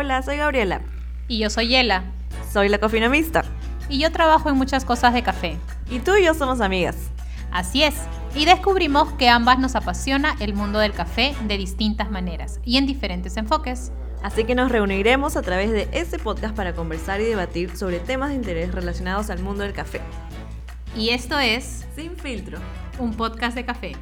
Hola, soy Gabriela. Y yo soy Yela. Soy la cofinomista. Y yo trabajo en muchas cosas de café. Y tú y yo somos amigas. Así es. Y descubrimos que ambas nos apasiona el mundo del café de distintas maneras y en diferentes enfoques. Así que nos reuniremos a través de este podcast para conversar y debatir sobre temas de interés relacionados al mundo del café. Y esto es Sin filtro, un podcast de café.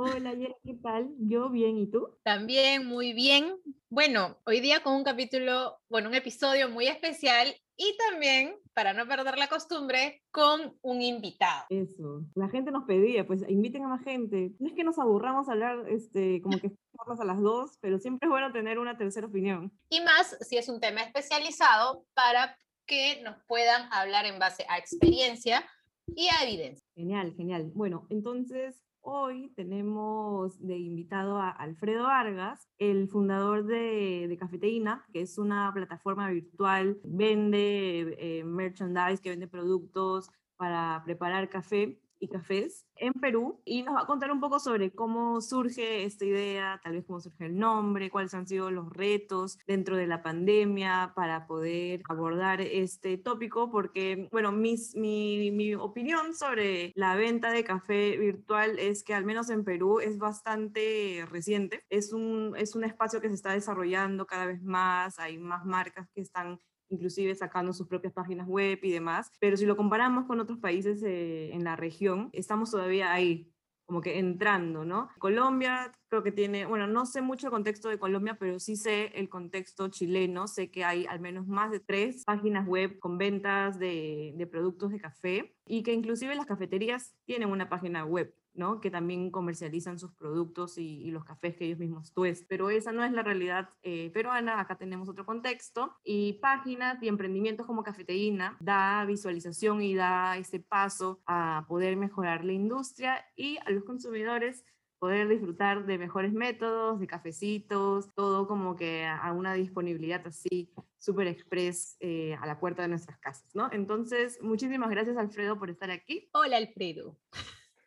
Hola, Yera, ¿qué tal? Yo bien, ¿y tú? También muy bien. Bueno, hoy día con un capítulo, bueno, un episodio muy especial y también, para no perder la costumbre, con un invitado. Eso, la gente nos pedía, pues inviten a más gente. No es que nos aburramos a hablar, este, como que a las dos, pero siempre es bueno tener una tercera opinión. Y más si es un tema especializado para que nos puedan hablar en base a experiencia y a evidencia. Genial, genial. Bueno, entonces hoy tenemos de invitado a Alfredo Vargas, el fundador de, de Cafeteína, que es una plataforma virtual, vende eh, merchandise, que vende productos para preparar café y cafés en Perú y nos va a contar un poco sobre cómo surge esta idea, tal vez cómo surge el nombre, cuáles han sido los retos dentro de la pandemia para poder abordar este tópico, porque, bueno, mis, mi, mi opinión sobre la venta de café virtual es que al menos en Perú es bastante reciente, es un, es un espacio que se está desarrollando cada vez más, hay más marcas que están inclusive sacando sus propias páginas web y demás. Pero si lo comparamos con otros países eh, en la región, estamos todavía ahí, como que entrando, ¿no? Colombia creo que tiene, bueno, no sé mucho el contexto de Colombia, pero sí sé el contexto chileno, sé que hay al menos más de tres páginas web con ventas de, de productos de café y que inclusive las cafeterías tienen una página web. ¿No? que también comercializan sus productos y, los cafés que ellos mismos tuestan. Pero esa no es la realidad eh, peruana, acá tenemos otro contexto. Y páginas y emprendimientos como Cafeteína da visualización y da ese paso a poder mejorar la industria y a los consumidores poder disfrutar de mejores métodos, de cafecitos, todo como que a una disponibilidad así súper express eh, a la puerta de nuestras casas, ¿no? Entonces, muchísimas gracias Alfredo por estar aquí. Hola Alfredo.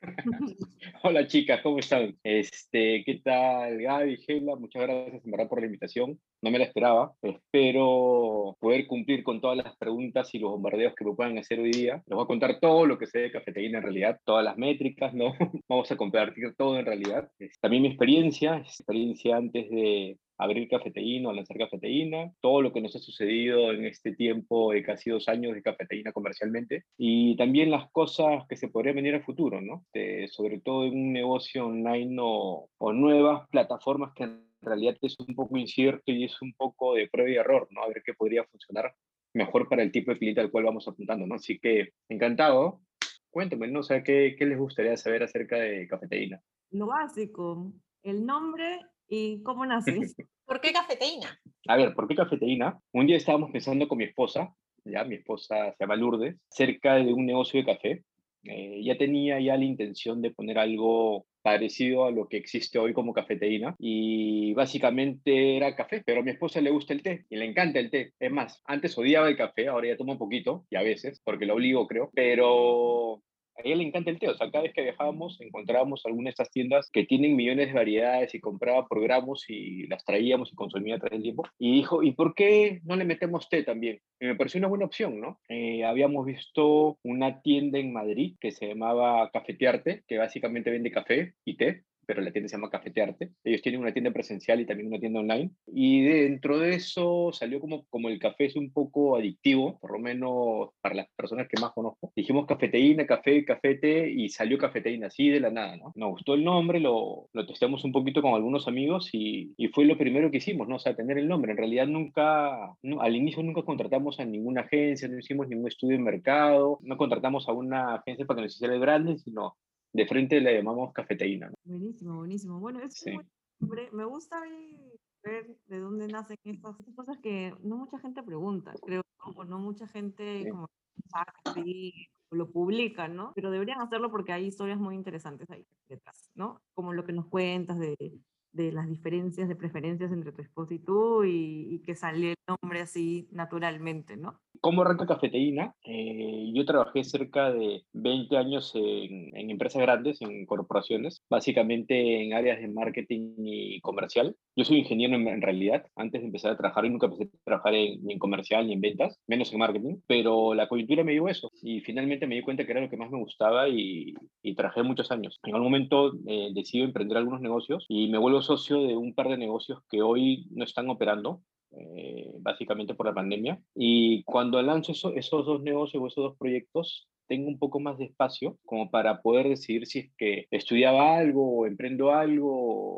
Hola chicas, ¿cómo están? Este, ¿Qué tal Gaby, Gela? Muchas gracias en verdad por la invitación. No me la esperaba. Espero poder cumplir con todas las preguntas y los bombardeos que me puedan hacer hoy día. Les voy a contar todo lo que sé de cafeteína en realidad, todas las métricas, ¿no? Vamos a compartir todo en realidad. También mi experiencia, experiencia antes de abrir cafeteína o lanzar cafeteína, todo lo que nos ha sucedido en este tiempo de casi dos años de cafeteína comercialmente y también las cosas que se podrían venir a futuro, ¿no? sobre todo en un negocio online o, o nuevas plataformas que en realidad es un poco incierto y es un poco de prueba y error, ¿no? A ver qué podría funcionar mejor para el tipo de cliente al cual vamos apuntando, ¿no? Así que encantado. Cuéntame, ¿no? O sea, ¿qué, ¿qué les gustaría saber acerca de cafeteína? Lo básico, el nombre ¿Y cómo naciste? ¿Por qué cafeteína? A ver, ¿por qué cafeteína? Un día estábamos pensando con mi esposa, ya mi esposa se llama Lourdes, cerca de un negocio de café. Eh, ya tenía ya la intención de poner algo parecido a lo que existe hoy como cafeteína y básicamente era café, pero a mi esposa le gusta el té y le encanta el té. Es más, antes odiaba el café, ahora ya toma un poquito y a veces, porque lo obligo creo, pero a ella le encanta el té, o sea, cada vez que viajábamos encontrábamos alguna de estas tiendas que tienen millones de variedades y compraba por gramos y las traíamos y consumía a través del tiempo. Y dijo, ¿y por qué no le metemos té también? Y me pareció una buena opción, ¿no? Eh, habíamos visto una tienda en Madrid que se llamaba Cafetearte, que básicamente vende café y té pero la tienda se llama Cafetearte. Ellos tienen una tienda presencial y también una tienda online. Y dentro de eso salió como, como el café es un poco adictivo, por lo menos para las personas que más conozco. Dijimos cafeteína, café, cafete y salió cafeteína, así de la nada, ¿no? Nos gustó el nombre, lo, lo testeamos un poquito con algunos amigos y, y, fue lo primero que hicimos, ¿no? O sea, tener el nombre. En realidad nunca, al inicio nunca contratamos a ninguna agencia, no hicimos ningún estudio de mercado, no contratamos a una agencia para que nos hiciera el branding, sino de frente le llamamos cafeteína. ¿no? Buenísimo, buenísimo. Bueno, es me gusta ver de dónde nacen estas, cosas que no mucha gente pregunta, creo, o no mucha gente como lo publica, ¿no? Pero deberían hacerlo porque hay historias muy interesantes ahí detrás, ¿no? Como lo que nos cuentas de de las diferencias de preferencias entre tu esposo y tú y, y que salió el nombre así naturalmente, ¿no? ¿Cómo arranca Cafeteína? Eh, yo trabajé cerca de 20 años en, en, empresas grandes, en corporaciones, básicamente en áreas de marketing y comercial. Yo soy ingeniero en, en realidad. Antes de empezar a trabajar, nunca empecé a trabajar en, ni en comercial ni en ventas, menos en marketing, pero la coyuntura me dio eso y finalmente me di cuenta que era lo que más me gustaba y, y trabajé muchos años. En algún momento eh, decido emprender algunos negocios y me vuelvo socio de un par de negocios que hoy no están operando, eh, básicamente por la pandemia. Y cuando lanzo eso, esos dos negocios o esos dos proyectos, tengo un poco más de espacio como para poder decidir si es que estudiaba algo o emprendo algo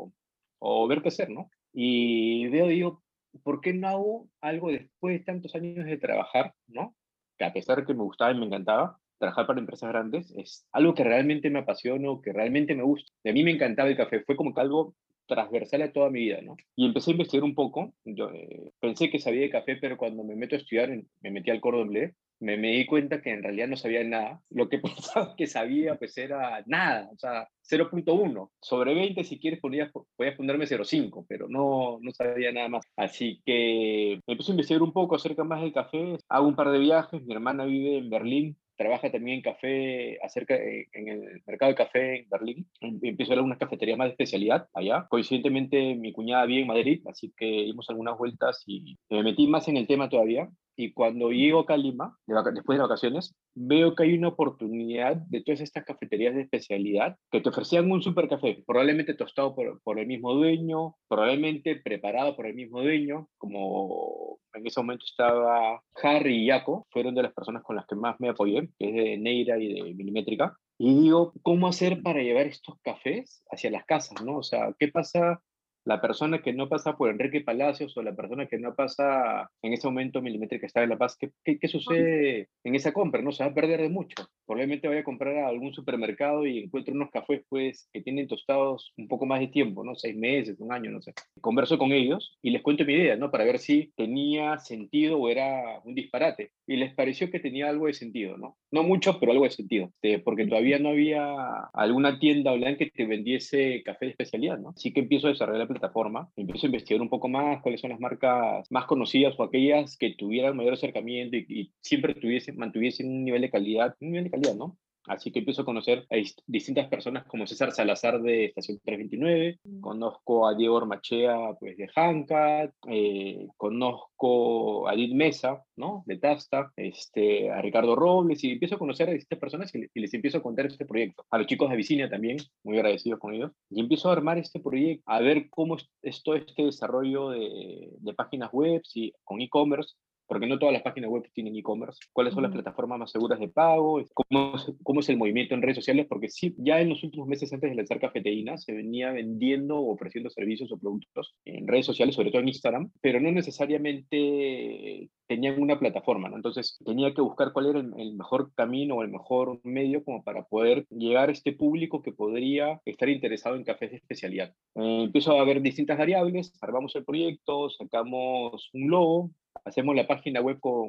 o, o ver qué hacer, ¿no? Y veo, digo, ¿por qué no hago algo después de tantos años de trabajar, ¿no? Que a pesar de que me gustaba y me encantaba, trabajar para empresas grandes es algo que realmente me apasiona, que realmente me gusta. A mí me encantaba el café, fue como que algo transversal a toda mi vida, ¿no? Y empecé a investigar un poco, yo eh, pensé que sabía de café, pero cuando me meto a estudiar, me metí al Cordon Bleu, me, me, di cuenta que en realidad no sabía nada. Lo que pensaba que sabía, pues era nada, o sea, 0.1. Sobre 20, si quieres, podías, podías ponerme 0.5, pero no, no sabía nada más. Así que empecé a investigar un poco acerca más del café. Hago un par de viajes. Mi hermana vive en Berlín, trabaja también en café, acerca, en el mercado de café en Berlín. Empiezo a ver unas cafeterías más de especialidad allá. Coincidentemente, mi cuñada vive en Madrid, así que dimos algunas vueltas y me metí más en el tema todavía. Y cuando llego acá a Lima, después de vacaciones, veo que hay una oportunidad de todas estas cafeterías de especialidad que te ofrecían un super café, probablemente tostado por, por el mismo dueño, probablemente preparado por el mismo dueño, como en ese momento estaba Harry y Jaco, fueron de las personas con las que más me apoyé, que es de Neira y de Milimétrica. Y digo, ¿cómo hacer para llevar estos cafés hacia las casas? ¿no? O sea, ¿qué pasa la persona que no pasa por Enrique Palacios o la persona que no pasa en ese momento milimétrica está en La Paz, ¿qué, qué, qué sucede en esa compra? No se va a perder de mucho. Probablemente vaya a comprar a algún supermercado y encuentre unos cafés pues, que tienen tostados un poco más de tiempo, ¿no? Seis meses, un año, no sé. Converso con ellos y les cuento mi idea, ¿no? Para ver si tenía sentido o era un disparate. Y les pareció que tenía algo de sentido, ¿no? No mucho, pero algo de sentido. porque todavía no había alguna tienda online que te vendiese café de especialidad, ¿no? Así que empiezo a desarrollar la plataforma, empiezo a investigar un poco más cuáles son las marcas más conocidas o aquellas que tuvieran mayor acercamiento y, y siempre tuviesen, mantuviesen un nivel de calidad, un nivel de calidad, ¿no? Así que empiezo a conocer a distintas personas como César Salazar de Estación 329, conozco a Diego Ormachea pues, de Hancat, eh, conozco a Edith Mesa ¿no? de Tasta, este, a Ricardo Robles, y empiezo a conocer a distintas personas y, y, les empiezo a contar este proyecto. A los chicos de Vicinia también, muy agradecidos con ellos, y empiezo a armar este proyecto, a ver cómo es, es todo este desarrollo de, de páginas web y con e-commerce, porque no todas las páginas web tienen e-commerce, cuáles son las plataformas más seguras de pago, cómo es, cómo es el movimiento en redes sociales, porque sí, ya en los últimos meses antes de lanzar Cafeteína se venía vendiendo o ofreciendo servicios o productos en redes sociales, sobre todo en Instagram, pero no necesariamente tenían una plataforma, ¿no? Entonces tenía que buscar cuál era el, el, mejor camino o el mejor medio como para poder llegar a este público que podría estar interesado en cafés de especialidad. Eh, empiezo a ver distintas variables, armamos el proyecto, sacamos un logo, hacemos la página web con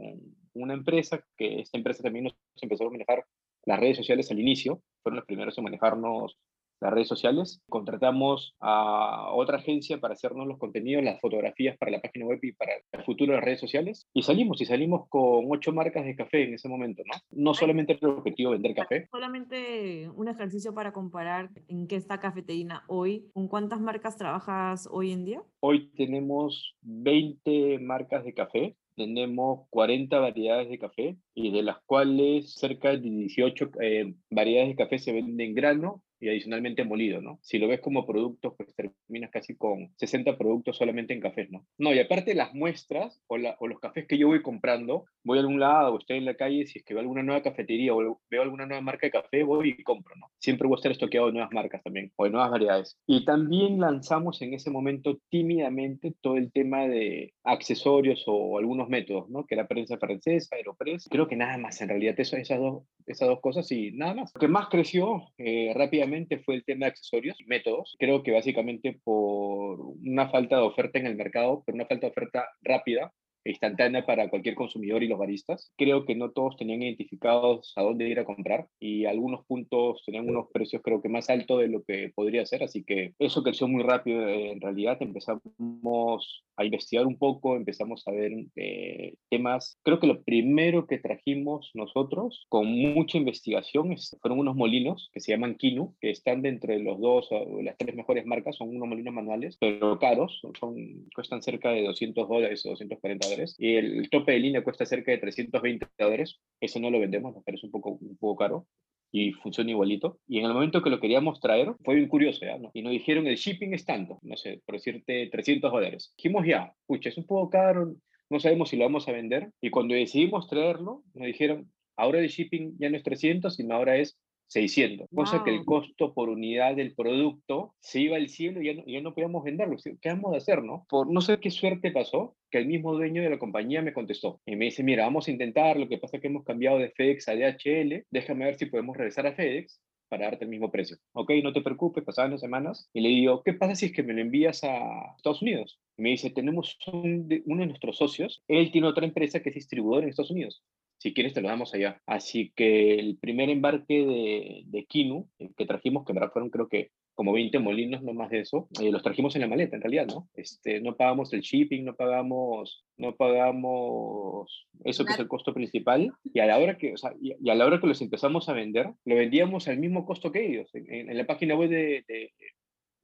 una empresa, que esta empresa también nos empezó a manejar las redes sociales al inicio, fueron los primeros en manejarnos las redes sociales. Contratamos a otra agencia para hacernos los contenidos, las fotografías para la página web y para el futuro de las redes sociales. Y salimos, y salimos con ocho marcas de café en ese momento, ¿no? No solamente el objetivo vender café. Solamente un ejercicio para comparar en qué está Cafeteína hoy. ¿Con cuántas marcas trabajas hoy en día? Hoy tenemos 20 marcas de café tenemos 40 variedades de café y de las cuales cerca de 18 eh, variedades de café se venden en grano y adicionalmente molido, ¿no? Si lo ves como productos, pues terminas casi con 60 productos solamente en cafés, ¿no? No, y aparte las muestras o, la, o, los cafés que yo voy comprando, voy a algún lado o estoy en la calle, si es que veo alguna nueva cafetería o veo alguna nueva marca de café, voy y compro, ¿no? Siempre voy a estar estoqueado de nuevas marcas también, o de nuevas variedades. Y también lanzamos en ese momento tímidamente todo el tema de accesorios o algunos métodos, ¿no? Que era prensa francesa, Aeropress, creo que nada más, en realidad eso, esas, dos, esas dos cosas y nada más. Lo que más creció eh, rápidamente fue el tema de accesorios y métodos. Creo que básicamente por una falta de oferta en el mercado, por una falta de oferta rápida, instantánea para cualquier consumidor y los baristas. Creo que no todos tenían identificados a dónde ir a comprar y algunos puntos tenían unos precios creo que más altos de lo que podría ser, así que eso creció muy rápido en realidad. Empezamos a investigar un poco, empezamos a ver eh, temas. Creo que lo primero que trajimos nosotros con mucha investigación fueron unos molinos que se llaman Kinu, que están de entre los dos o las tres mejores marcas, son unos molinos manuales, pero caros, son, cuestan cerca de 200 dólares o 240 dólares, y el, tope de línea cuesta cerca de 320 dólares, eso no lo vendemos, nos parece un poco, un poco caro, y funciona igualito. Y en el momento que lo queríamos traer, fue bien curioso, ¿ya? ¿no? Y nos dijeron, el shipping es tanto, no sé, por decirte 300 dólares. Dijimos ya, pucha, es un poco caro, no sabemos si lo vamos a vender. Y cuando decidimos traerlo, nos dijeron, ahora el shipping ya no es 300, sino ahora es 600, cosa que el costo por unidad del producto se iba al cielo y ya no, ya no podíamos venderlo. ¿Qué vamos a hacer, no? Por no sé qué suerte pasó, que el mismo dueño de la compañía me contestó y me dice, mira, vamos a intentar, lo que pasa es que hemos cambiado de FedEx a DHL, déjame ver si podemos regresar a FedEx para darte el mismo precio. Ok, no te preocupes, pasaban las semanas y le digo, ¿qué pasa si es que me lo envías a Estados Unidos? Y me dice, tenemos uno de nuestros socios, él tiene otra empresa que es distribuidor en Estados Unidos si quieres te lo damos allá. Así que el primer embarque de, de Kinu que trajimos, que en verdad fueron creo que como 20 molinos, no más de eso, eh, los trajimos en la maleta, en realidad, ¿no? Este, no pagamos el shipping, no pagamos, no pagamos eso que es el costo principal, y a la hora que, o sea, y, a la hora que los empezamos a vender, lo vendíamos al mismo costo que ellos, en, la página web de, de,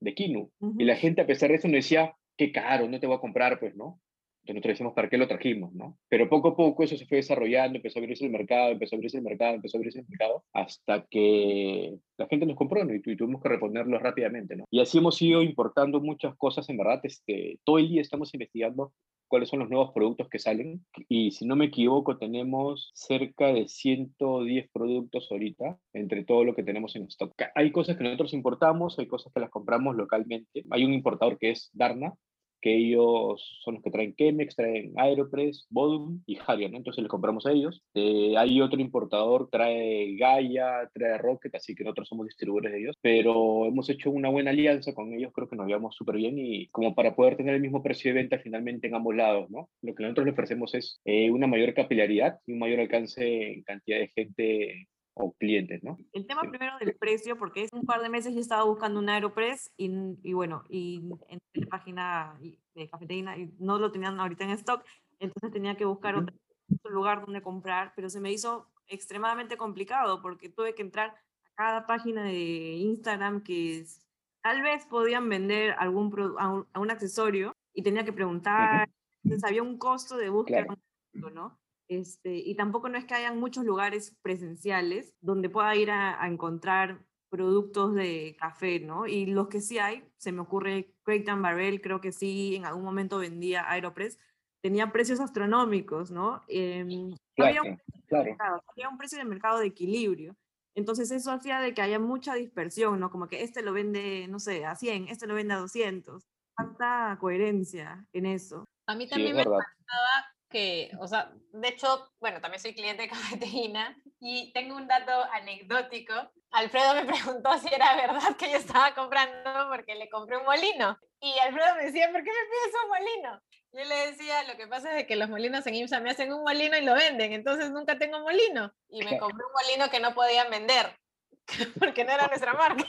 de Kinu. Y la gente, a pesar de eso, nos decía, qué caro, no te voy a comprar, pues, ¿no? Entonces nosotros decimos, ¿para qué lo trajimos? ¿no? Pero poco a poco eso se fue desarrollando, empezó a abrirse el mercado, empezó a abrirse el mercado, empezó a abrirse el mercado, hasta que la gente nos compró ¿no? y, tuvimos que responderlo rápidamente. ¿no? Y así hemos ido importando muchas cosas, en verdad, este, todo el día estamos investigando cuáles son los nuevos productos que salen. Y si no me equivoco, tenemos cerca de 110 productos ahorita, entre todo lo que tenemos en stock. Hay cosas que nosotros importamos, hay cosas que las compramos localmente. Hay un importador que es Darna, que ellos son los que traen Chemex, traen Aeropress, Bodum y Harion, entonces les compramos a ellos. Eh, hay otro importador, trae Gaia, trae Rocket, así que nosotros somos distribuidores de ellos, pero hemos hecho una buena alianza con ellos, creo que nos llevamos súper bien y como para poder tener el mismo precio de venta finalmente en ambos lados, ¿no? Lo que nosotros le ofrecemos es eh, una mayor capilaridad y un mayor alcance en cantidad de gente o clientes, ¿no? El tema primero del precio, porque es un par de meses yo estaba buscando un Aeropress y, y bueno, y en la página de cafetería y no lo tenían ahorita en stock, entonces tenía que buscar otro, lugar donde comprar, pero se me hizo extremadamente complicado porque tuve que entrar a cada página de Instagram que tal vez podían vender algún a un, accesorio y tenía que preguntar, entonces había un costo de búsqueda, ¿no? Este, y tampoco no es que hayan muchos lugares presenciales donde pueda ir a, encontrar productos de café, ¿no? Y los que sí hay, se me ocurre Creighton Barrel, creo que sí, en algún momento vendía Aeropress, tenía precios astronómicos, ¿no? Em, había, un había un precio de mercado de equilibrio. Entonces eso hacía de que haya mucha dispersión, ¿no? Como que este lo vende, no sé, a 100, este lo vende a 200. Falta coherencia en eso. A mí también me que, o sea, de hecho, bueno, también soy cliente de cafeteína y tengo un dato anecdótico. Alfredo me preguntó si era verdad que yo estaba comprando porque le compré un molino. Y Alfredo me decía, ¿por qué me pides un molino? Yo le decía, lo que pasa es que los molinos en IMSA me hacen un molino y lo venden, entonces nunca tengo molino. Y me compré un molino que no podían vender, porque no era nuestra marca.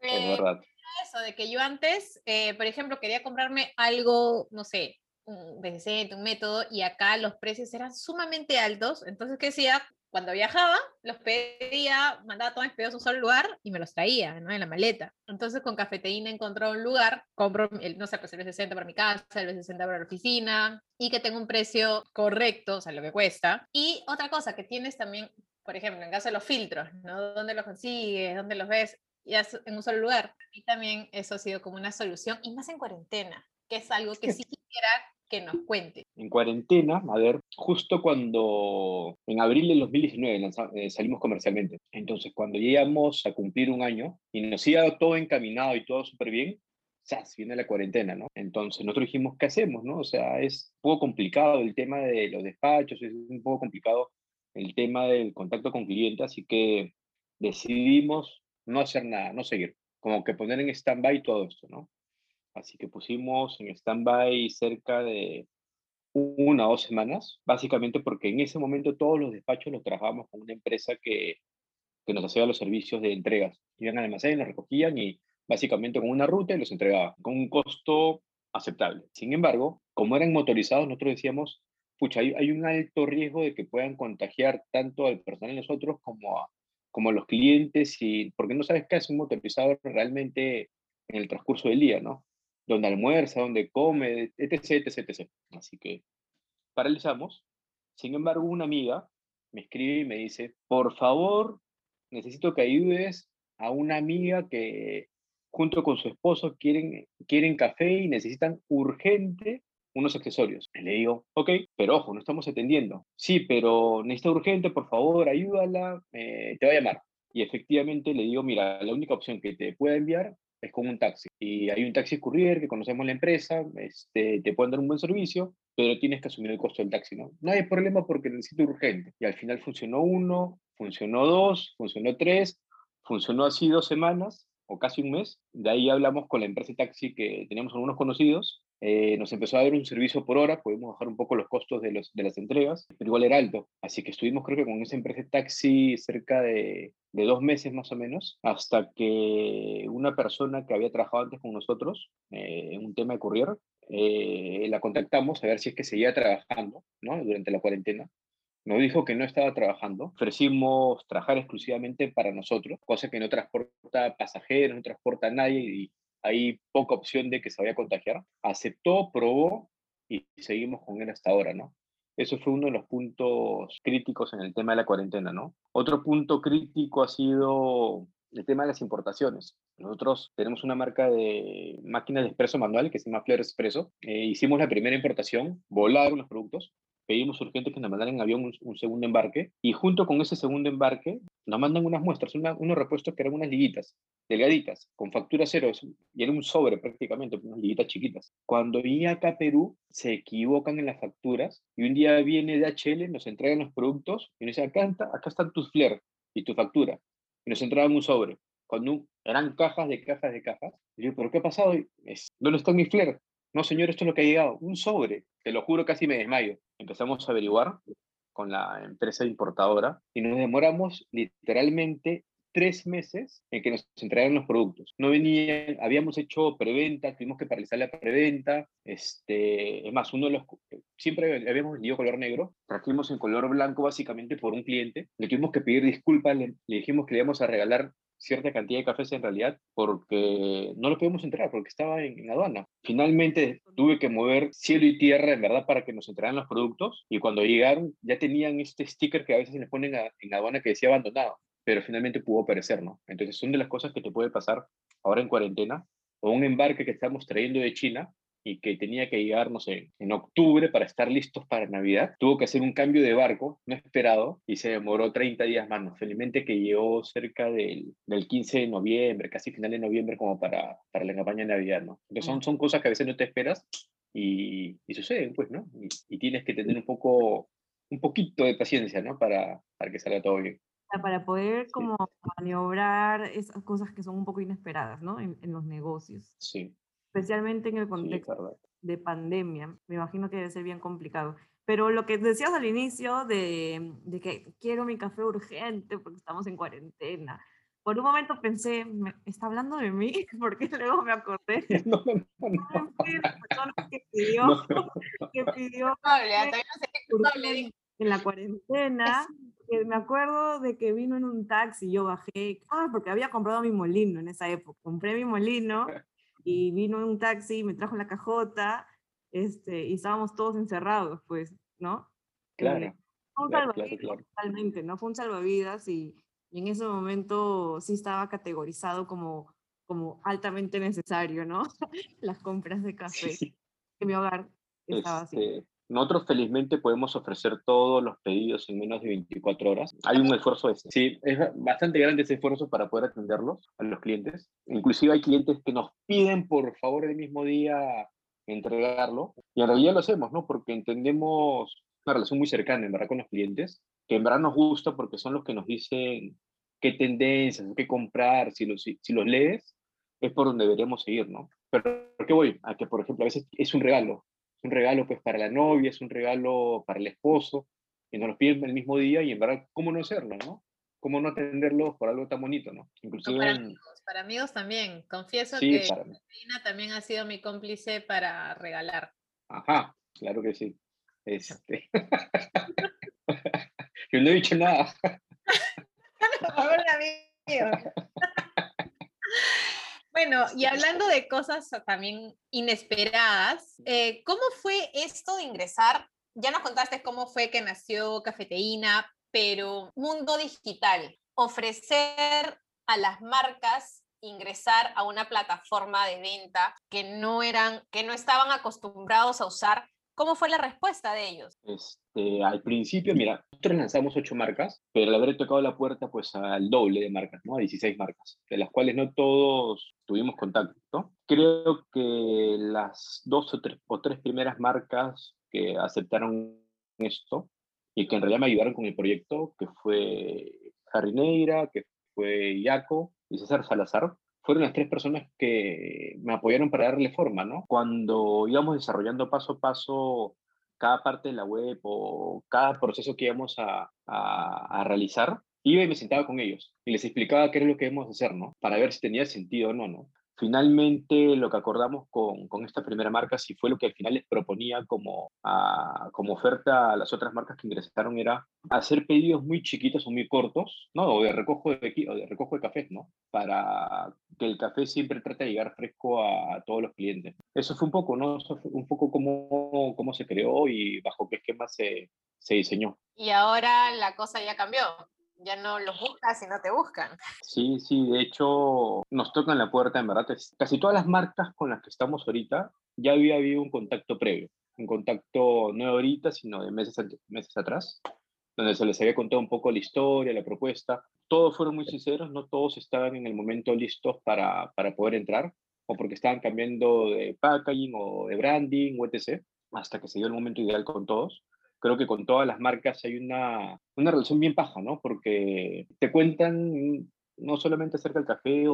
Es eh, verdad. Eso, de que yo antes, eh, por ejemplo, quería comprarme algo, no sé, un decente, un método, y acá los precios eran sumamente altos. Entonces, ¿qué hacía? Cuando viajaba, los pedía, mandaba todos mis pedidos a un solo lugar y me los traía, ¿no? En la maleta. Entonces, con cafeteína encontró un lugar, compro, el, no sé, pues el B60 para mi casa, el B60 para la oficina, y que tenga un precio correcto, o sea, lo que cuesta. Y otra cosa que tienes también, por ejemplo, en caso de los filtros, ¿no? ¿Dónde los consigues? ¿Dónde los ves? Ya en un solo lugar. Y también eso ha sido como una solución, y más en cuarentena, que es algo que sí quisiera que nos cuente. En cuarentena, a ver, justo cuando en abril del 2019 eh, salimos comercialmente, entonces cuando llegamos a cumplir un año y nos iba todo encaminado y todo súper bien, ¡zas! viene la cuarentena, ¿no? Entonces nosotros dijimos, ¿qué hacemos, no? O sea, es un poco complicado el tema de los despachos, es un poco complicado el tema del contacto con clientes, así que decidimos no hacer nada, no seguir, como que poner en stand-by todo esto, ¿no? Así que pusimos en stand-by cerca de una o dos semanas, básicamente porque en ese momento todos los despachos los trabajábamos con una empresa que, que nos hacía los servicios de entregas. Iban al almacén, los recogían y básicamente con una ruta y los entregaban, con un costo aceptable. Sin embargo, como eran motorizados, nosotros decíamos, pucha, hay, un alto riesgo de que puedan contagiar tanto al personal de nosotros como a, como los clientes, y, porque no sabes qué hace un motorizador realmente en el transcurso del día, ¿no? Donde almuerza, donde come, etc, etc, etc. Así que paralizamos. Sin embargo, una amiga me escribe y me dice, por favor, necesito que ayudes a una amiga que junto con su esposo quieren, quieren café y necesitan urgente unos accesorios. le digo, ok, pero ojo, no estamos atendiendo. Sí, pero necesita urgente, por favor, ayúdala, te va a llamar. Y efectivamente le digo, mira, la única opción que te pueda enviar es con un taxi. Y hay un taxi courier que conocemos la empresa, este, te pueden dar un buen servicio, pero tienes que asumir el costo del taxi, ¿no? No hay problema porque necesito urgente. Y al final funcionó uno, funcionó dos, funcionó tres, funcionó así dos semanas o casi un mes. De ahí hablamos con la empresa de taxi que teníamos algunos conocidos. Eh, nos empezó a dar un servicio por hora, podemos bajar un poco los costos de, los, de las entregas, pero igual era alto. Así que estuvimos creo que con esa empresa de taxi cerca de, de dos meses más o menos, hasta que una persona que había trabajado antes con nosotros eh, en un tema de courier, eh, la contactamos a ver si es que seguía trabajando ¿no? durante la cuarentena nos dijo que no estaba trabajando. Ofrecimos trabajar exclusivamente para nosotros, cosa que no transporta pasajeros, no transporta a nadie y hay poca opción de que se vaya a contagiar. Aceptó, probó y seguimos con él hasta ahora, ¿no? Eso fue uno de los puntos críticos en el tema de la cuarentena, ¿no? Otro punto crítico ha sido el tema de las importaciones. Nosotros tenemos una marca de máquinas de expreso manual que se llama Flair Expreso. Eh, hicimos la primera importación, volaron los productos, pedimos urgente que nos mandaran en avión un, segundo embarque y junto con ese segundo embarque nos mandan unas muestras, unos repuestos que eran unas liguitas delgaditas, con factura cero, y era un sobre prácticamente, unas liguitas chiquitas. Cuando vine acá a Perú, se equivocan en las facturas y un día viene DHL, nos entregan los productos y nos dice, acá, acá están tus flares y tu factura. Y nos entregan un sobre. Cuando eran cajas de cajas de cajas. Y yo, ¿pero qué ha pasado? ¿Dónde está mi flare? No, señor, esto es lo que ha llegado. Un sobre. Te lo juro, casi me desmayo. Empezamos a averiguar con la empresa importadora y nos demoramos literalmente tres meses en que nos entregaron los productos. No venían, habíamos hecho preventa, tuvimos que paralizar la preventa. Este, es más, uno de los, siempre habíamos vendido color negro, trajimos en color blanco básicamente por un cliente. Le tuvimos que pedir disculpas, le, le dijimos que le íbamos a regalar cierta cantidad de cafés en realidad porque no lo podemos entregar porque estaba en, aduana. Finalmente tuve que mover cielo y tierra en verdad para que nos entregaran los productos y cuando llegaron ya tenían este sticker que a veces les ponen en aduana que decía abandonado, pero finalmente pudo perecer, ¿no? Entonces son de las cosas que te puede pasar ahora en cuarentena o un embarque que estamos trayendo de China y que tenía que llegar, no sé, en octubre para estar listos para Navidad, tuvo que hacer un cambio de barco, no esperado, y se demoró 30 días más. ¿no? Felizmente que llegó cerca del, del 15 de noviembre, casi final de noviembre, como para, para la campaña de Navidad, ¿no? Entonces son, son cosas que a veces no te esperas y, y suceden, pues, ¿no? Y, tienes que tener un poco, un poquito de paciencia, ¿no? Para, para que salga todo bien para poder como maniobrar esas cosas que son un poco inesperadas, ¿no? En, en los negocios. Sí especialmente en el contexto de pandemia. Me imagino que debe ser bien complicado. Pero lo que decías al inicio de, de, que quiero mi café urgente porque estamos en cuarentena. Por un momento pensé, ¿está hablando de mí? Porque luego me acordé. No, no, no. que pidió, que pidió en la cuarentena. Que me acuerdo de que vino en un taxi, yo bajé, ah, porque había comprado mi molino en esa época. Compré mi molino y vino en un taxi, me trajo la cajota, este, y estábamos todos encerrados, pues, ¿no? Claro. Eh, fue un salvavidas, totalmente, ¿no? Fue un salvavidas y, y, en ese momento sí estaba categorizado como, como altamente necesario, ¿no? Las compras de café sí. en mi hogar estaba así. Nosotros felizmente podemos ofrecer todos los pedidos en menos de 24 horas. Hay un esfuerzo ese. Sí, es bastante grande ese esfuerzo para poder atenderlos a los clientes. Inclusive hay clientes que nos piden por favor el mismo día entregarlo. Y en realidad lo hacemos, ¿no? Porque entendemos una relación muy cercana, en verdad, con los clientes, que en verdad nos gusta porque son los que nos dicen qué tendencias, qué comprar, si los, si, los lees, es por donde deberíamos seguir, ¿no? Pero ¿por qué voy? A que, por ejemplo, a veces es un regalo un regalo pues para la novia, es un regalo para el esposo, y nos lo piden el mismo día y en verdad, ¿cómo no hacerlo, no? ¿Cómo no atenderlos por algo tan bonito, no? Inclusive para, amigos, para amigos también. Confieso que también ha sido mi cómplice para regalar. Ajá, claro que sí. Este... Yo no he dicho nada. Bueno, y hablando de cosas también inesperadas, eh, ¿cómo fue esto de ingresar? Ya nos contaste cómo fue que nació Cafeteína, pero mundo digital, ofrecer a las marcas ingresar a una plataforma de venta que no eran, que no estaban acostumbrados a usar ¿Cómo fue la respuesta de ellos? Este, al principio, mira, nosotros lanzamos ocho marcas, pero al haber tocado la puerta pues al doble de marcas, ¿no? A 16 marcas, de las cuales no todos tuvimos contacto. Creo que las dos o tres, primeras marcas que aceptaron esto y que en realidad me ayudaron con el proyecto, que fue Harry que fue Iaco y César Salazar, fueron las tres personas que me apoyaron para darle forma, ¿no? Cuando íbamos desarrollando paso a paso cada parte de la web o cada proceso que íbamos a, a, a realizar, iba y me sentaba con ellos y les explicaba qué era lo que íbamos a hacer, ¿no? Para ver si tenía sentido o no, ¿no? Finalmente, lo que acordamos con, esta primera marca, si fue lo que al final les proponía como, a, como oferta a las otras marcas que ingresaron, era hacer pedidos muy chiquitos o muy cortos, ¿no? O de recojo de, o de, recojo de café, ¿no? Para que el café siempre trate de llegar fresco a, todos los clientes. Eso fue un poco, ¿no? Eso fue un poco cómo, cómo se creó y bajo qué esquema se, se diseñó. Y ahora la cosa ya cambió ya no los buscas y no te buscan. Sí, sí, de hecho nos tocan la puerta, en verdad. Casi todas las marcas con las que estamos ahorita ya había habido un contacto previo, un contacto no ahorita, sino de meses, meses atrás, donde se les había contado un poco la historia, la propuesta. Todos fueron muy sinceros, no todos estaban en el momento listos para, para poder entrar, o porque estaban cambiando de packaging o de branding etc., hasta que se dio el momento ideal con todos creo que con todas las marcas hay una, una relación bien paja, ¿no? Porque te cuentan no solamente acerca del café,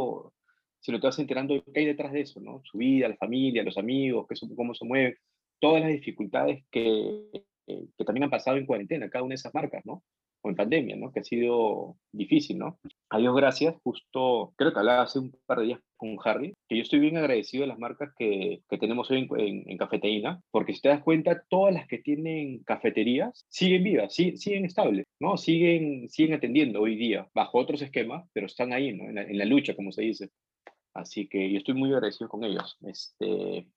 sino te vas enterando de qué hay detrás de eso, ¿no? Su vida, la familia, los amigos, cómo se mueve, todas las dificultades que, que también han pasado en cuarentena, cada una de esas marcas, ¿no? O en pandemia, ¿no? Que ha sido difícil, ¿no? A Dios gracias, justo creo que hablaba hace un par de días con Harry, que yo estoy bien agradecido de las marcas que, que tenemos hoy en, en, Cafeteína, porque si te das cuenta, todas las que tienen cafeterías siguen vivas, sí, siguen estables, ¿no? Siguen, siguen atendiendo hoy día, bajo otros esquemas, pero están ahí, ¿no? En la, en la lucha, como se dice. Así que yo estoy muy agradecido con ellos. Este,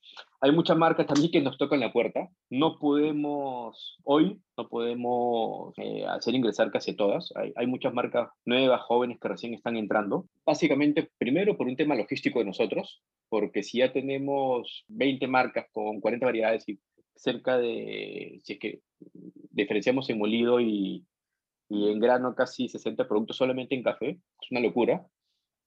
hay muchas marcas también que nos tocan la puerta. No podemos, hoy, no podemos eh, hacer ingresar casi todas. Hay, hay, muchas marcas nuevas, jóvenes que recién están entrando. Básicamente, primero por un tema logístico de nosotros, porque si ya tenemos 20 marcas con 40 variedades y cerca de, si es que diferenciamos en molido y, y en grano casi 60 productos solamente en café, es una locura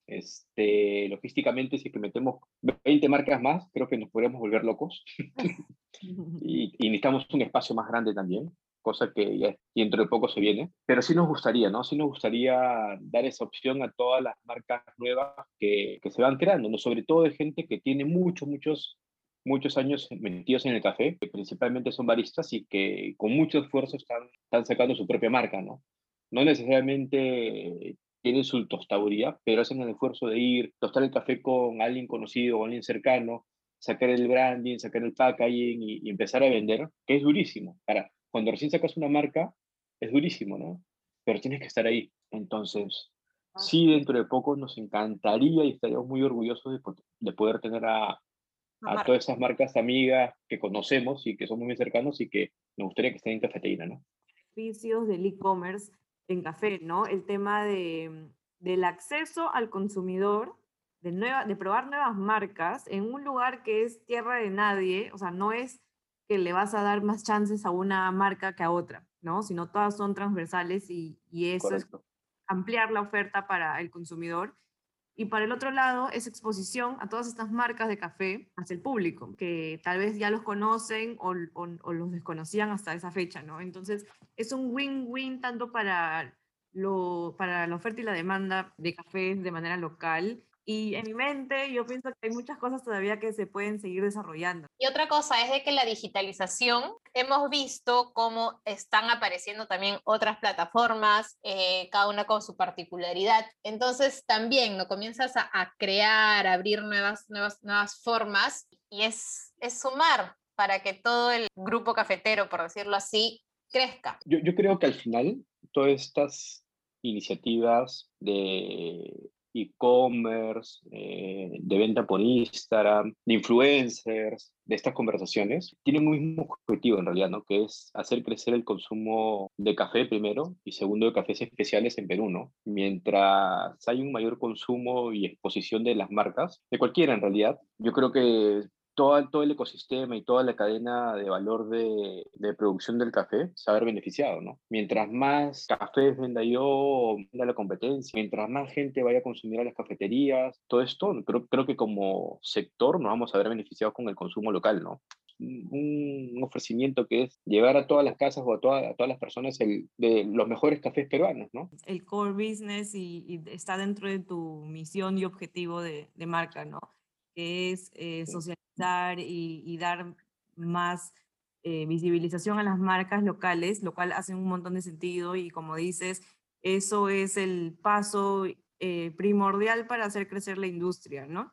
este, logísticamente, si es que metemos 20 marcas más, creo que nos podríamos volver locos. y, y, necesitamos un espacio más grande también, cosa que ya dentro de poco se viene. Pero sí nos gustaría, ¿no? Sí nos gustaría dar esa opción a todas las marcas nuevas que, que se van creando, ¿no? Sobre todo de gente que tiene muchos, muchos muchos años metidos en el café, que principalmente son baristas y que con mucho esfuerzo están, están sacando su propia marca, ¿no? No necesariamente tienen su tostaduría, pero hacen el esfuerzo de ir, tostar el café con alguien conocido o alguien cercano, sacar el branding, sacar el packaging y, y empezar a vender, que es durísimo. Para, cuando recién sacas una marca, es durísimo, ¿no? Pero tienes que estar ahí. Entonces, ah. sí, dentro de poco nos encantaría y estaríamos muy orgullosos de, de poder tener a, a todas esas marcas amigas que conocemos y que somos muy cercanos y que nos gustaría que estén en cafeteína, ¿no? Servicios del e-commerce en café, ¿no? El tema de, del acceso al consumidor, de, nueva, de probar nuevas marcas en un lugar que es tierra de nadie, o sea, no es que le vas a dar más chances a una marca que a otra, ¿no? Sino todas son transversales y, y eso Correcto. es ampliar la oferta para el consumidor y para el otro lado es exposición a todas estas marcas de café hacia el público, que tal vez ya los conocen o, o, los desconocían hasta esa fecha, ¿no? Entonces es un win-win tanto para, lo, para la oferta y la demanda de café de manera local Y en mi mente yo pienso que hay muchas cosas todavía que se pueden seguir desarrollando. Y otra cosa es de que la digitalización, hemos visto cómo están apareciendo también otras plataformas, eh, cada una con su particularidad. Entonces también no comienzas a, a, crear, a abrir nuevas, nuevas, nuevas formas y es, es sumar para que todo el grupo cafetero, por decirlo así, crezca. Yo, yo creo que al final todas estas iniciativas de e-commerce, eh, de venta por Instagram, de influencers, de estas conversaciones, tienen un mismo objetivo en realidad, ¿no? Que es hacer crecer el consumo de café primero y segundo de cafés especiales en Perú, ¿no? Mientras hay un mayor consumo y exposición de las marcas, de cualquiera en realidad, yo creo que todo, todo el ecosistema y toda la cadena de valor de, de, producción del café se va beneficiado, ¿no? Mientras más cafés venda yo, venda la competencia, mientras más gente vaya a consumir a las cafeterías, todo esto, creo, creo que como sector nos vamos a ver beneficiados con el consumo local, ¿no? un ofrecimiento que es llevar a todas las casas o a, toda, a todas las personas el, de los mejores cafés peruanos, ¿no? El core business y está dentro de tu misión y objetivo de, de marca, ¿no? Que es eh, socializar y, y, dar más eh, visibilización a las marcas locales, lo cual hace un montón de sentido y como dices, eso es el paso eh, primordial para hacer crecer la industria, ¿no?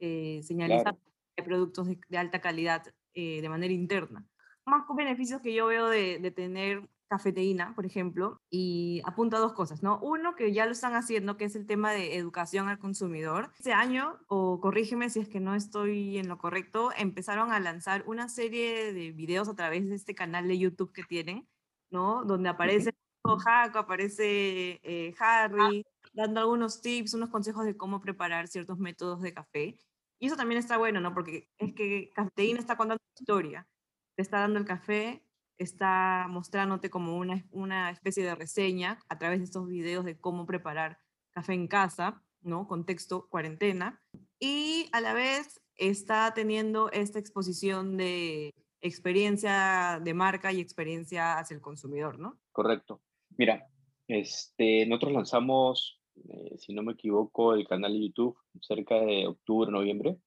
señalizar claro. productos de, de alta calidad de manera interna. Más beneficios que yo veo de, de, tener cafeteína, por ejemplo, y apunto a dos cosas, ¿no? Uno, que ya lo están haciendo, que es el tema de educación al consumidor. Este año, o corrígeme si es que no estoy en lo correcto, empezaron a lanzar una serie de videos a través de este canal de YouTube que tienen, ¿no? Donde aparece Jaco, aparece eh, Harry, dando algunos tips, unos consejos de cómo preparar ciertos métodos de café. Y eso también está bueno, ¿no? Porque es que Cafeína está contando una historia. Te está dando el café, está mostrándote como una, una especie de reseña a través de estos videos de cómo preparar café en casa, ¿no? Contexto cuarentena. Y a la vez está teniendo esta exposición de experiencia de marca y experiencia hacia el consumidor, ¿no? Correcto. Mira, este, nosotros lanzamos eh, si no me equivoco, el canal de YouTube cerca de octubre, noviembre.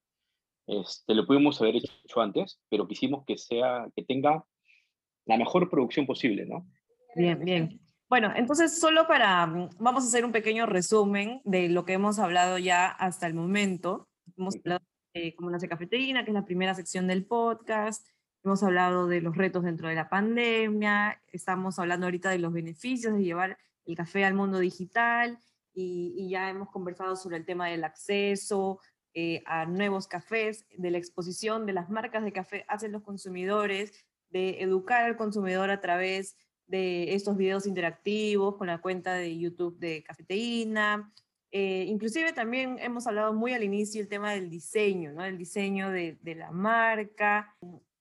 Este, lo pudimos haber hecho antes, pero quisimos que sea, que tenga la mejor producción posible, ¿no? Bien, bien. Bueno, entonces solo para, mm, vamos a hacer un pequeño resumen de lo que hemos hablado ya hasta el momento. Hemos hablado de cómo nace Cafeterina, que es la primera sección del podcast. Hemos hablado de los retos dentro de la pandemia. Estamos hablando ahorita de los beneficios de llevar el café al mundo digital y, y, ya hemos conversado sobre el tema del acceso eh, a nuevos cafés, de la exposición de las marcas de café hacia los consumidores, de educar al consumidor a través de estos videos interactivos con la cuenta de YouTube de Cafeteína. Eh, inclusive también hemos hablado muy al inicio el tema del diseño, ¿no? el diseño de, de la marca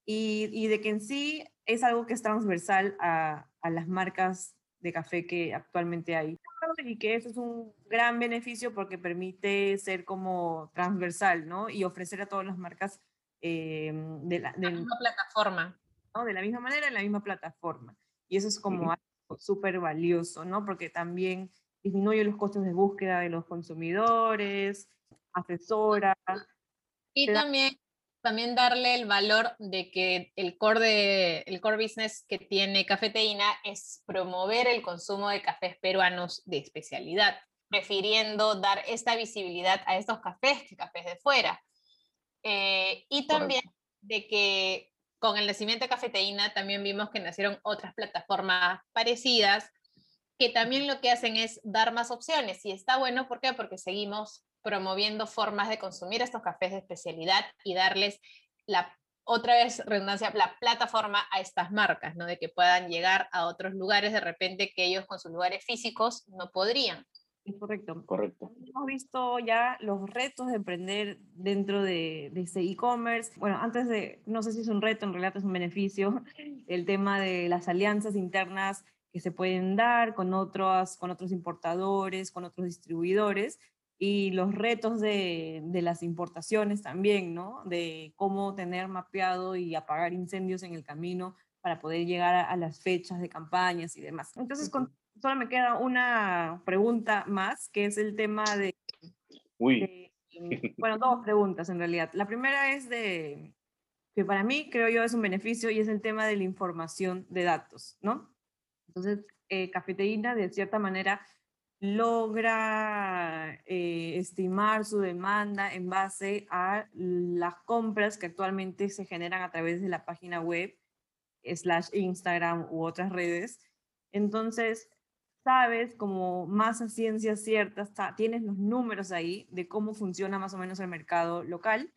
y, y, de que en sí es algo que es transversal a, a las marcas de café que actualmente hay y que eso es un gran beneficio porque permite ser como transversal, ¿no? Y ofrecer a todas las marcas eh, de, la, de, misma plataforma. ¿No? De la misma manera, en la misma plataforma. Y eso es como algo súper valioso, ¿no? Porque también disminuye los costos de búsqueda de los consumidores, asesora. Y también también darle el valor de que el core, de, el core business que tiene Cafeteína es promover el consumo de cafés peruanos de especialidad, prefiriendo dar esta visibilidad a estos cafés que cafés de fuera. Eh, y también de que con el nacimiento de Cafeteína también vimos que nacieron otras plataformas parecidas que también lo que hacen es dar más opciones. Y está bueno, ¿por qué? Porque seguimos promoviendo formas de consumir estos cafés de especialidad y darles la otra vez redundancia, la plataforma a estas marcas, ¿no? De que puedan llegar a otros lugares de repente que ellos con sus lugares físicos no podrían. Es correcto. Correcto. Hemos visto ya los retos de emprender dentro de, de este e-commerce. Bueno, antes de, no sé si es un reto, en realidad es un beneficio, el tema de las alianzas internas que se pueden dar con otros, con otros importadores, con otros distribuidores, y los retos de, de, las importaciones también, ¿no? De cómo tener mapeado y apagar incendios en el camino para poder llegar a, a las fechas de campañas y demás. Entonces, con, solo me queda una pregunta más, que es el tema de, Uy. de bueno, dos preguntas en realidad. La primera es de, que para mí creo yo es un beneficio y es el tema de la información de datos, ¿no? Entonces, eh, cafeteína de cierta manera logra eh, estimar su demanda en base a las compras que actualmente se generan a través de la página web, slash Instagram u otras redes. Entonces, sabes como más a ciencia cierta, tienes los números ahí de cómo funciona más o menos el mercado local.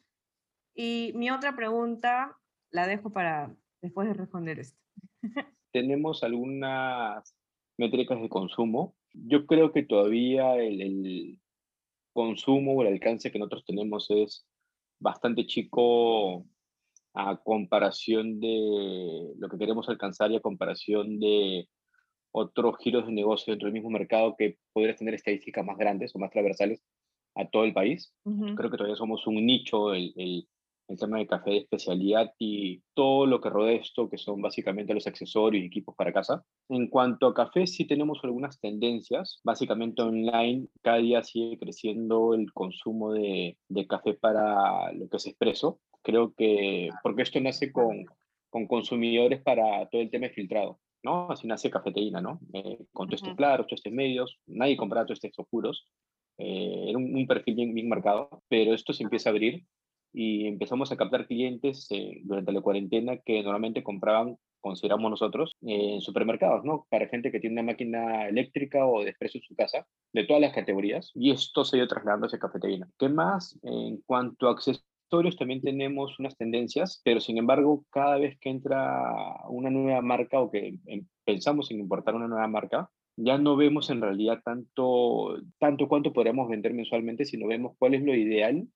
Y mi otra pregunta la dejo para después de responder esto. Tenemos algunas métricas de consumo. Yo creo que todavía el, el consumo o el alcance que nosotros tenemos es bastante chico a comparación de lo que queremos alcanzar y a comparación de otros giros de negocio dentro del mismo mercado que podrías tener estadísticas más grandes o más transversales a todo el país. Creo que todavía somos un nicho, el, el, el, tema de café de especialidad y todo lo que rodea esto, que son básicamente los accesorios y equipos para casa. En cuanto a café, sí tenemos algunas tendencias. Básicamente online, cada día sigue creciendo el consumo de, de café para lo que es expreso. Creo que, porque esto nace con, con consumidores para todo el tema de filtrado. ¿No? Así nace cafeteína, ¿no? Eh, con tostes claros, tostes medios, nadie compraba tostes oscuros, eh, era un, perfil bien, bien marcado, pero esto se empieza a abrir y empezamos a captar clientes eh, durante la cuarentena que normalmente compraban, consideramos nosotros, en supermercados, ¿no? Para gente que tiene una máquina eléctrica o de expreso en su casa, de todas las categorías, y esto se ha ido trasladando hacia cafeteína. ¿Qué más? En cuanto a acceso también tenemos unas tendencias, pero sin embargo, cada vez que entra una nueva marca o que em, pensamos en importar una nueva marca, ya no vemos en realidad tanto, tanto cuánto podríamos vender mensualmente, sino vemos cuál es lo ideal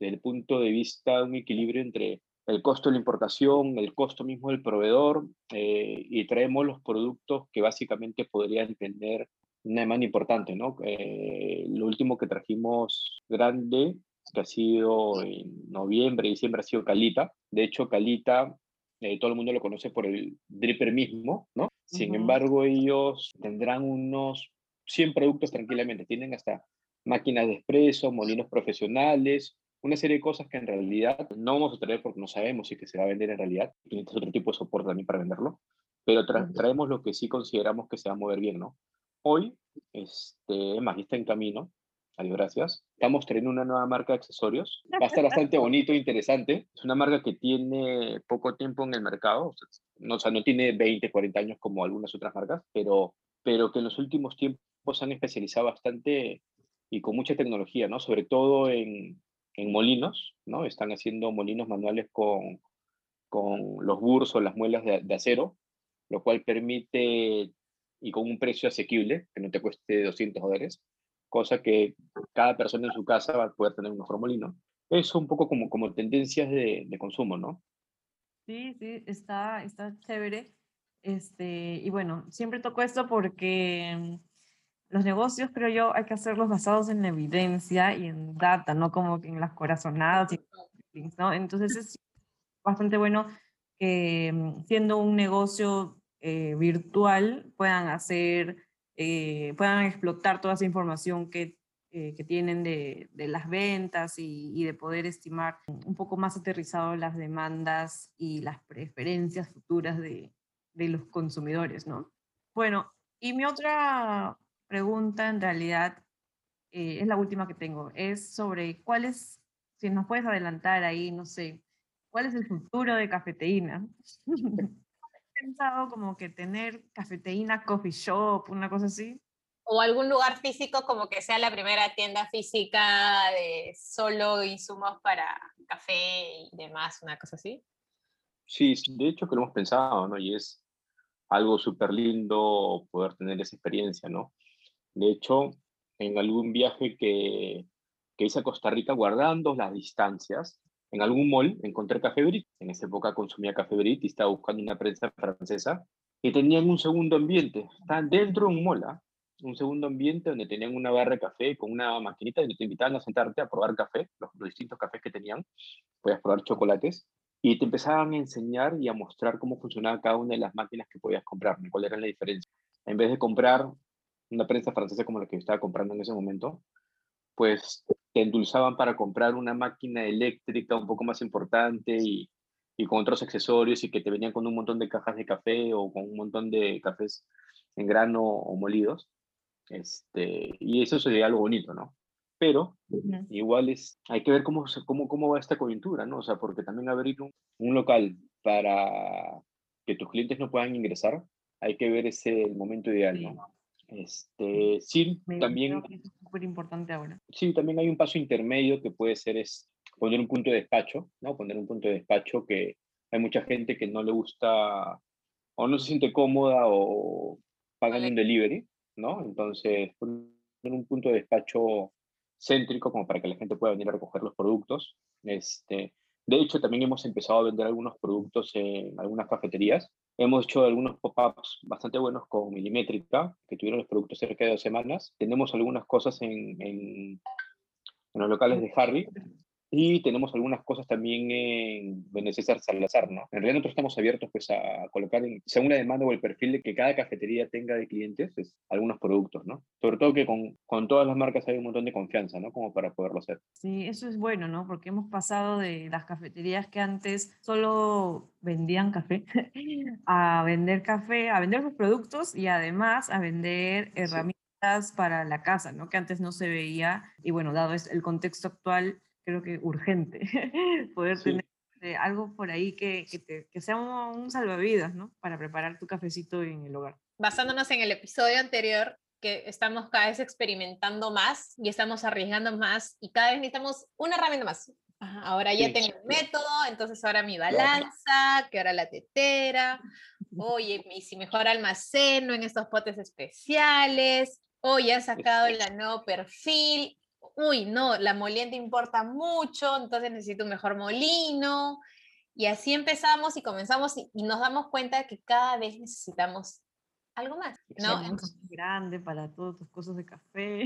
desde el punto de vista de un equilibrio entre el costo de la importación, el costo mismo del proveedor, eh, y traemos los productos que básicamente podrían tener una demanda importante, ¿no? Eh, lo último que trajimos grande que ha sido en noviembre, diciembre, ha sido Calita. De hecho, Calita, eh, todo el mundo lo conoce por el dripper mismo, ¿no? Sin embargo, ellos tendrán unos 100 productos tranquilamente. Tienen hasta máquinas de expreso, molinos profesionales, una serie de cosas que en realidad no vamos a traer porque no sabemos si que se va a vender en realidad. Necesitas otro tipo de soporte también para venderlo. Pero traemos lo que sí consideramos que se va a mover bien, ¿no? Hoy, este, más, está en camino, Adiós, gracias. Estamos trayendo una nueva marca de accesorios. Va a estar bastante bonito e interesante. Es una marca que tiene poco tiempo en el mercado. O sea, no, o sea, no tiene 20, 40 años como algunas otras marcas, pero, pero que en los últimos tiempos se han especializado bastante y con mucha tecnología, ¿no? Sobre todo en, en molinos, ¿no? Están haciendo molinos manuales con, con los burros o las muelas de, de acero, lo cual permite, y con un precio asequible, que no te cueste 200 dólares, cosa que cada persona en su casa va a poder tener un mejor molino. Eso un poco como, como tendencias de, de consumo, ¿no? Sí, sí, está, está chévere. Este, y bueno, siempre toco esto porque mm, los negocios, creo yo, hay que hacerlos basados en evidencia y en data, no como en las corazonadas. ¿no? Entonces es bastante bueno que mm, siendo un negocio eh, virtual puedan hacer eh, puedan explotar toda esa información que, eh, que tienen de, de, las ventas y, y, de poder estimar un poco más aterrizado las demandas y las preferencias futuras de, de los consumidores, ¿no? Bueno, y mi otra pregunta en realidad eh, es la última que tengo, es sobre cuál es, si nos puedes adelantar ahí, no sé, cuál es el futuro de cafeteína. pensado como que tener cafeteína, coffee shop, una cosa así? O algún lugar físico como que sea la primera tienda física de solo insumos para café y demás, una cosa así. Sí, de hecho que lo hemos pensado, ¿no? Y es algo súper lindo poder tener esa experiencia, ¿no? De hecho, en algún viaje que, que hice a Costa Rica, guardando las distancias, en algún mall encontré Café Brit. En esa época consumía Café Brit y estaba buscando una prensa francesa que tenían un segundo ambiente. Estaban dentro de un mall, ¿ah? un segundo ambiente donde tenían una barra de café con una maquinita y te invitaban a sentarte a probar café, los, distintos cafés que tenían. Podías probar chocolates y te empezaban a enseñar y a mostrar cómo funcionaba cada una de las máquinas que podías comprar, cuál era la diferencia. En vez de comprar una prensa francesa como la que estaba comprando en ese momento, pues te endulzaban para comprar una máquina eléctrica un poco más importante y, y con otros accesorios y que te venían con un montón de cajas de café o con un montón de cafés en grano o molidos. Este, y eso sería algo bonito, ¿no? Pero igual es, hay que ver cómo, cómo, cómo va esta coyuntura, ¿no? O sea, porque también abrir un, un local para que tus clientes no puedan ingresar, hay que ver ese el momento ideal, ¿no? Este, sí, también... es súper importante ahora. Sí, también hay un paso intermedio que puede ser es poner un punto de despacho, ¿no? Poner un punto de despacho que hay mucha gente que no le gusta o no se siente cómoda o pagan un delivery, ¿no? Entonces, poner un punto de despacho céntrico como para que la gente pueda venir a recoger los productos. Este, de hecho, también hemos empezado a vender algunos productos en algunas cafeterías. Hemos hecho algunos pop-ups bastante buenos con Milimétrica, que tuvieron los productos cerca de dos semanas. Tenemos algunas cosas en, en, en los locales de Harry, y tenemos algunas cosas también en César Salazar, ¿no? En realidad nosotros estamos abiertos pues a colocar, en, según la demanda o el perfil de que cada cafetería tenga de clientes, es, algunos productos, ¿no? Sobre todo que con, con, todas las marcas hay un montón de confianza, ¿no? Como para poderlo hacer. Sí, eso es bueno, ¿no? Porque hemos pasado de las cafeterías que antes solo vendían café a vender café, a vender sus productos y además a vender herramientas sí. para la casa, ¿no? Que antes no se veía y bueno, dado el contexto actual, creo que urgente, poder sí. tener eh, algo por ahí que, que, te, que sea un, un, salvavidas, ¿no? Para preparar tu cafecito en el hogar. Basándonos en el episodio anterior, que estamos cada vez experimentando más y estamos arriesgando más y cada vez necesitamos una herramienta más. Ajá, ahora ya sí, tengo el método, entonces ahora mi balanza, que ahora la tetera, oye, y si mejor almaceno en estos potes especiales, o ya he sacado el nuevo perfil, uy, no, la moliente importa mucho, entonces necesito un mejor molino. Y así empezamos y comenzamos y, y nos damos cuenta de que cada vez necesitamos algo más, ¿no? Es grande para todas tus cosas de café.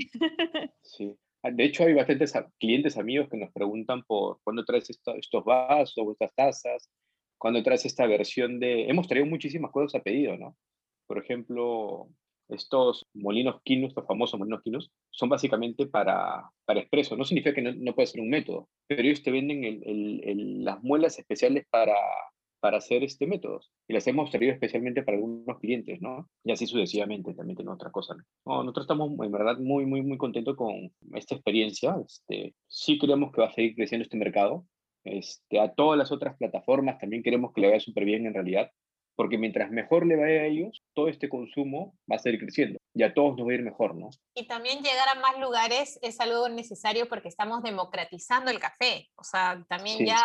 Sí. Ah, de hecho, hay bastantes clientes amigos que nos preguntan por cuándo traes esto, estos vasos o estas tazas, cuándo traes esta versión de... Hemos traído muchísimas cosas a pedido, ¿no? Por ejemplo, estos molinos quinus, estos famosos molinos quinus, son básicamente para, para expreso. No significa que no, no puede ser un método, pero ellos te venden el, el, el, las muelas especiales para, para hacer este método. Y las hemos traído especialmente para algunos clientes, ¿no? Y así sucesivamente, también tenemos otra cosa. ¿no? nosotros estamos en verdad muy, muy, muy contentos con esta experiencia. Este, sí creemos que va a seguir creciendo este mercado. Este, a todas las otras plataformas también queremos que le vaya súper bien en realidad porque mientras mejor le vaya a ellos, todo este consumo va a seguir creciendo y a todos nos va a ir mejor, ¿no? Y también llegar a más lugares es algo necesario porque estamos democratizando el café, o sea, también sí. ya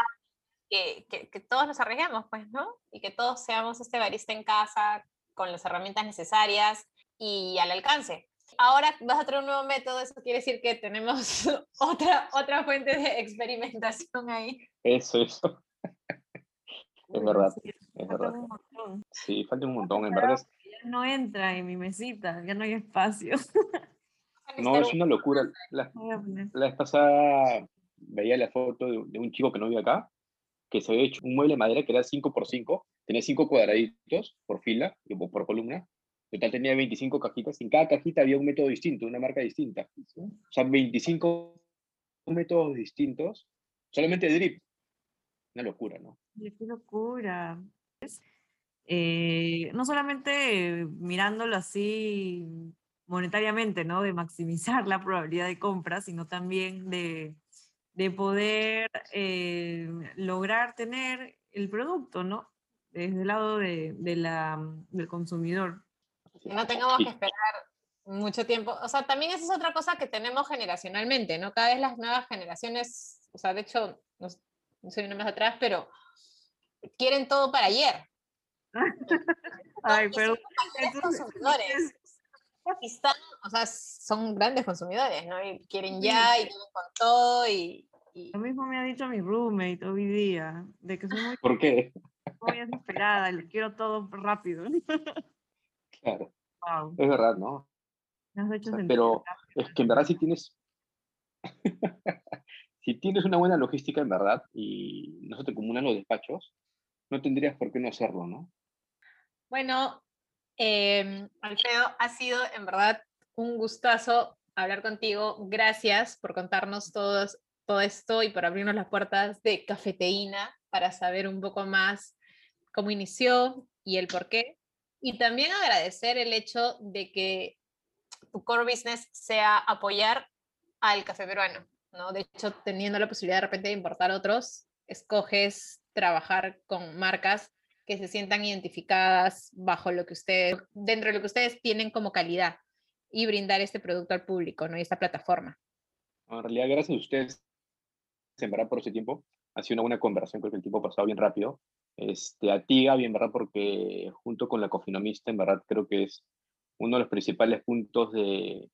que, que, que, todos nos arriesguemos, pues, ¿no? Y que todos seamos este barista en casa con las herramientas necesarias y al alcance. Ahora vas a traer un nuevo método, eso quiere decir que tenemos otra, otra fuente de experimentación ahí. Eso, eso. es verdad. Es verdad. Sí, falta un montón, en verdad. Ya no entra en mi mesita, ya no hay espacio. No, es una locura. La, la vez pasada veía la foto de, de, un chico que no vive acá, que se había hecho un mueble de madera que era 5 por 5 tenía 5 cuadraditos por fila, por columna, total tenía 25 cajitas, en cada cajita había un método distinto, una marca distinta. O sea, 25 métodos distintos, solamente drip. Una locura, ¿no? Qué locura. Eh, no solamente mirándolo así monetariamente, ¿no? De maximizar la probabilidad de compra, sino también de, de poder eh, lograr tener el producto, ¿no? Desde el lado de, de la, del consumidor. No tengamos que esperar mucho tiempo. O sea, también esa es otra cosa que tenemos generacionalmente, ¿no? Cada vez las nuevas generaciones, o sea, de hecho, no, no soy una más atrás, pero quieren todo para ayer. Ay, pero... consumidores. Están, o sea, son grandes consumidores, ¿no? Y quieren ya y con todo y, y... Lo mismo me ha dicho mi roommate hoy día, de que soy muy... ¿Por qué? Muy desesperada, le quiero todo rápido. Claro. Wow. Es verdad, ¿no? Me has hecho o sea, pero es que en verdad si tienes... si tienes una buena logística en verdad y no se te acumulan los despachos, no tendrías por qué no hacerlo, ¿no? Bueno, eh, Alfredo, ha sido en verdad un gustazo hablar contigo. Gracias por contarnos todos, todo esto y por abrirnos las puertas de cafeteína para saber un poco más cómo inició y el por qué. Y también agradecer el hecho de que tu core business sea apoyar al café peruano, ¿no? De hecho, teniendo la posibilidad de repente de importar otros, escoges trabajar con marcas que se sientan identificadas bajo lo que ustedes, dentro de lo que ustedes tienen como calidad y brindar este producto al público, ¿no? Y esta plataforma. En realidad, gracias a ustedes, en verdad, por ese tiempo. Ha sido una buena conversación, creo que el tiempo ha pasado bien rápido. Este, a ti, Gaby, en verdad, porque junto con la cofinomista, en verdad, creo que es uno de los principales puntos de,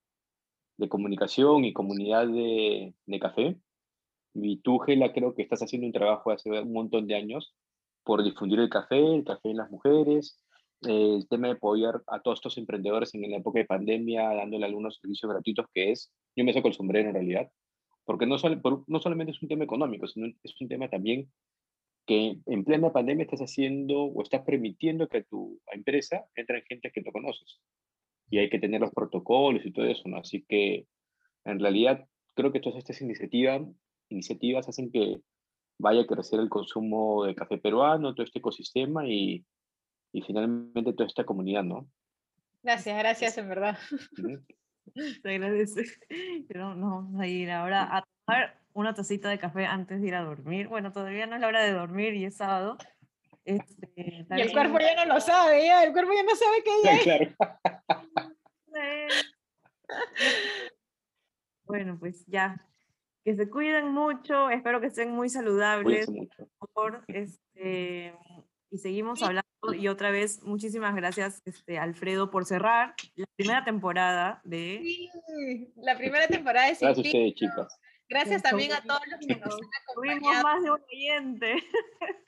de comunicación y comunidad de, de café. Y tú, Gela, creo que estás haciendo un trabajo hace un montón de años por difundir el café, el café en las mujeres, el tema de apoyar a todos estos emprendedores en la época de pandemia, dándole algunos servicios gratuitos, que es, yo me saco el sombrero en realidad, porque no, no solamente es un tema económico, sino es un tema también que en plena pandemia estás haciendo o estás permitiendo que a tu empresa entren gente que no conoces. Y hay que tener los protocolos y todo eso, ¿no? Así que en realidad creo que todas estas iniciativas, iniciativas hacen que vaya a crecer el consumo de café peruano, todo este ecosistema y, y finalmente toda esta comunidad, ¿no? Gracias, gracias, en verdad. Te agradece. Pero no, vamos a ir ahora a tomar una tacita de café antes de ir a dormir. Bueno, todavía no es la hora de dormir y es sábado. Este, y el cuerpo ya no lo sabe, ya, el cuerpo ya no sabe qué ya Claro. Bueno, pues ya. Que se cuiden mucho, espero que estén muy saludables. Mucho. Por, este, y seguimos hablando. Y otra vez, muchísimas gracias, este, Alfredo, por cerrar la primera temporada de. Sí, la primera temporada es Gracias a ustedes, chicas. Gracias también a todos los que nos han Tuvimos acompañado. más de un oyente.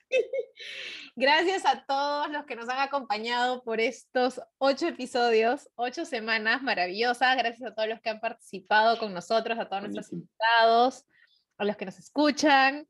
Gracias a todos los que nos han acompañado por estos ocho episodios, ocho semanas maravillosas. Gracias a todos los que han participado con nosotros, a todos nuestros invitados, a los que nos escuchan.